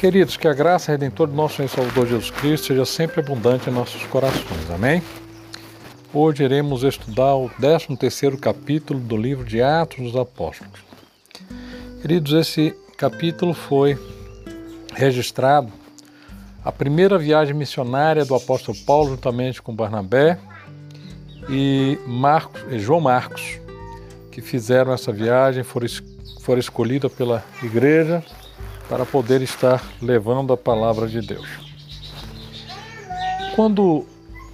Queridos, que a graça redentora do nosso Senhor Salvador Jesus Cristo seja sempre abundante em nossos corações. Amém? Hoje iremos estudar o 13º capítulo do livro de Atos dos Apóstolos. Queridos, esse capítulo foi registrado a primeira viagem missionária do apóstolo Paulo juntamente com Barnabé e Marcos, e João Marcos, que fizeram essa viagem, foram escolhidos pela igreja para poder estar levando a palavra de Deus. Quando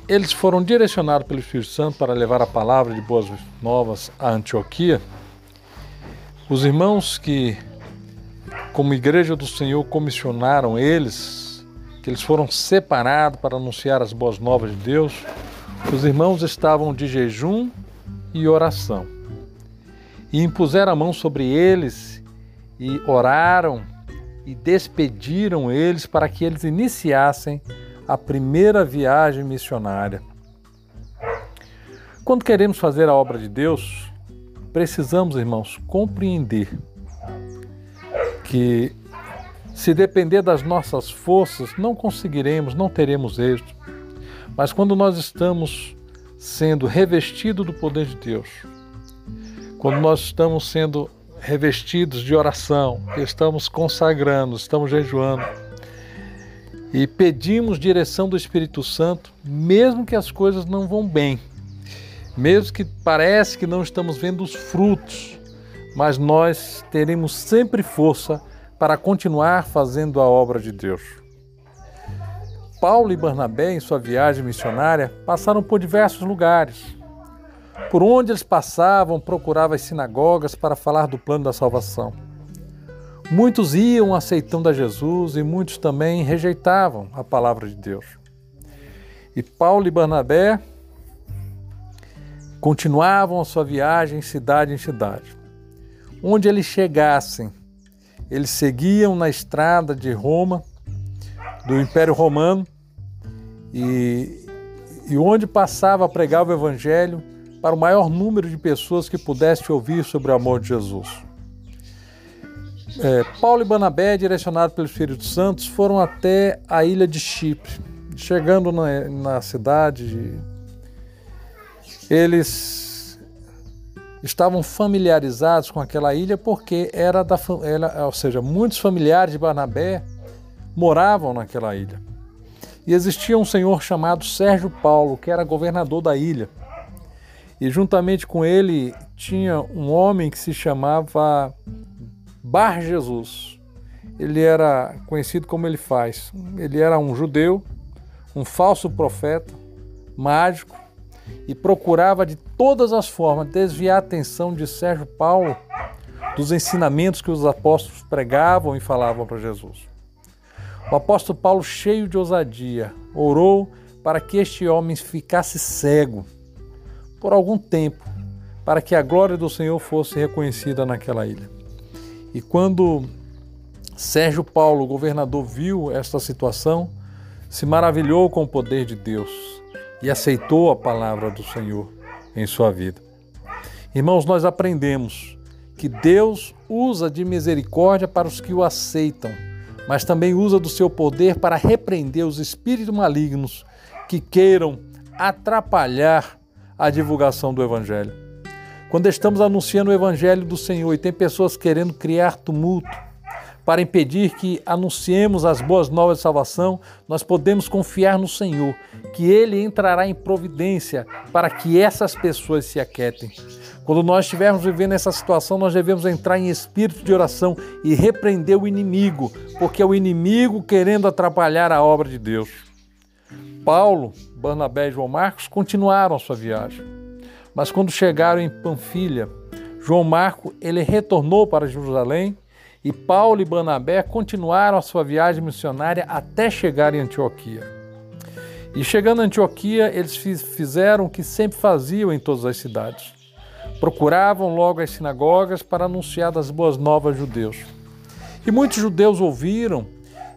eles foram direcionados pelo Espírito Santo para levar a palavra de boas novas a Antioquia, os irmãos que, como igreja do Senhor, comissionaram eles, que eles foram separados para anunciar as boas novas de Deus, os irmãos estavam de jejum e oração. E impuseram a mão sobre eles e oraram e despediram eles para que eles iniciassem a primeira viagem missionária. Quando queremos fazer a obra de Deus, precisamos, irmãos, compreender que se depender das nossas forças, não conseguiremos, não teremos êxito. Mas quando nós estamos sendo revestidos do poder de Deus, quando nós estamos sendo revestidos de oração, estamos consagrando, estamos jejuando e pedimos direção do Espírito Santo, mesmo que as coisas não vão bem, mesmo que parece que não estamos vendo os frutos, mas nós teremos sempre força para continuar fazendo a obra de Deus. Paulo e Barnabé, em sua viagem missionária, passaram por diversos lugares por onde eles passavam, procuravam as sinagogas para falar do plano da salvação. Muitos iam aceitando a Jesus e muitos também rejeitavam a palavra de Deus. E Paulo e Barnabé continuavam a sua viagem cidade em cidade. Onde eles chegassem, eles seguiam na estrada de Roma, do Império Romano, e, e onde passava pregava o Evangelho, para o maior número de pessoas que pudesse ouvir sobre o amor de Jesus. É, Paulo e Banabé, direcionados pelo Espírito Santo, foram até a ilha de Chipre. Chegando na, na cidade, eles estavam familiarizados com aquela ilha porque era da, ou seja, muitos familiares de Barnabé moravam naquela ilha. E existia um senhor chamado Sérgio Paulo, que era governador da ilha. E juntamente com ele tinha um homem que se chamava Bar Jesus. Ele era conhecido como ele faz. Ele era um judeu, um falso profeta, mágico e procurava de todas as formas desviar a atenção de Sérgio Paulo dos ensinamentos que os apóstolos pregavam e falavam para Jesus. O apóstolo Paulo, cheio de ousadia, orou para que este homem ficasse cego por algum tempo, para que a glória do Senhor fosse reconhecida naquela ilha. E quando Sérgio Paulo, governador, viu esta situação, se maravilhou com o poder de Deus e aceitou a palavra do Senhor em sua vida. Irmãos, nós aprendemos que Deus usa de misericórdia para os que o aceitam, mas também usa do seu poder para repreender os espíritos malignos que queiram atrapalhar a divulgação do Evangelho. Quando estamos anunciando o Evangelho do Senhor e tem pessoas querendo criar tumulto para impedir que anunciemos as boas novas de salvação, nós podemos confiar no Senhor, que Ele entrará em providência para que essas pessoas se aquietem. Quando nós estivermos vivendo essa situação, nós devemos entrar em espírito de oração e repreender o inimigo, porque é o inimigo querendo atrapalhar a obra de Deus. Paulo, Barnabé e João Marcos continuaram a sua viagem. Mas quando chegaram em Panfilha, João Marco ele retornou para Jerusalém e Paulo e Barnabé continuaram a sua viagem missionária até chegar em Antioquia. E chegando em Antioquia, eles fizeram o que sempre faziam em todas as cidades. Procuravam logo as sinagogas para anunciar as boas novas judeus. E muitos judeus ouviram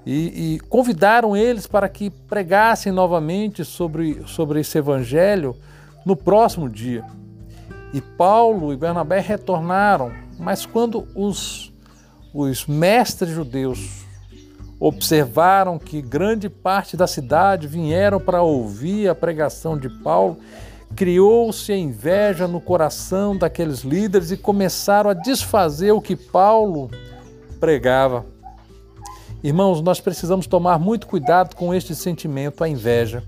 e, e, convidaram eles para que pregassem novamente sobre, sobre esse evangelho no próximo dia. E Paulo e Bernabé retornaram, mas quando os, os mestres judeus observaram que grande parte da cidade vieram para ouvir a pregação de Paulo, criou-se a inveja no coração daqueles líderes e começaram a desfazer o que Paulo pregava. Irmãos, nós precisamos tomar muito cuidado com este sentimento, a inveja,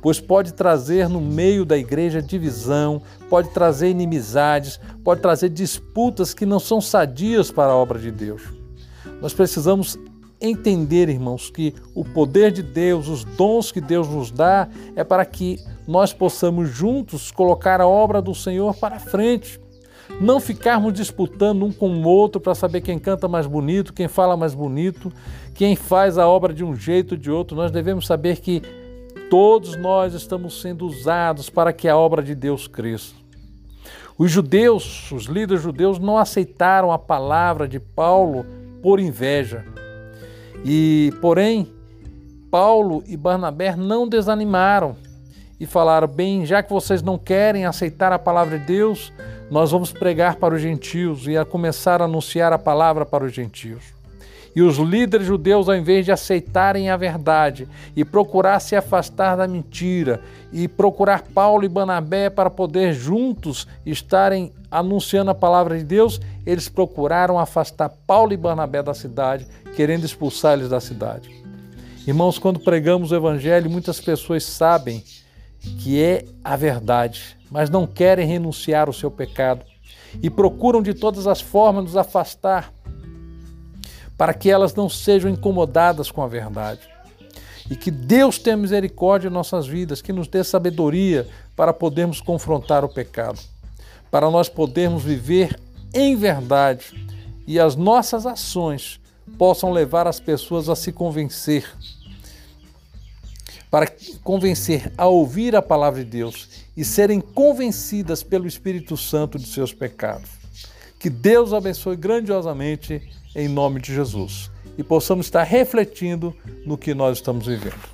pois pode trazer no meio da igreja divisão, pode trazer inimizades, pode trazer disputas que não são sadias para a obra de Deus. Nós precisamos entender, irmãos, que o poder de Deus, os dons que Deus nos dá, é para que nós possamos juntos colocar a obra do Senhor para frente. Não ficarmos disputando um com o outro para saber quem canta mais bonito, quem fala mais bonito, quem faz a obra de um jeito ou de outro. Nós devemos saber que todos nós estamos sendo usados para que a obra de Deus cresça. Os judeus, os líderes judeus, não aceitaram a palavra de Paulo por inveja. E, porém, Paulo e Barnabé não desanimaram e falaram: bem, já que vocês não querem aceitar a palavra de Deus, nós vamos pregar para os gentios e a começar a anunciar a palavra para os gentios. E os líderes judeus, ao invés de aceitarem a verdade e procurar se afastar da mentira e procurar Paulo e Barnabé para poder juntos estarem anunciando a palavra de Deus, eles procuraram afastar Paulo e Barnabé da cidade, querendo expulsar eles da cidade. Irmãos, quando pregamos o evangelho, muitas pessoas sabem que é a verdade, mas não querem renunciar ao seu pecado e procuram de todas as formas nos afastar para que elas não sejam incomodadas com a verdade. E que Deus tenha misericórdia em nossas vidas, que nos dê sabedoria para podermos confrontar o pecado, para nós podermos viver em verdade e as nossas ações possam levar as pessoas a se convencer, para convencer a ouvir a palavra de Deus e serem convencidas pelo Espírito Santo de seus pecados. Que Deus abençoe grandiosamente em nome de Jesus e possamos estar refletindo no que nós estamos vivendo.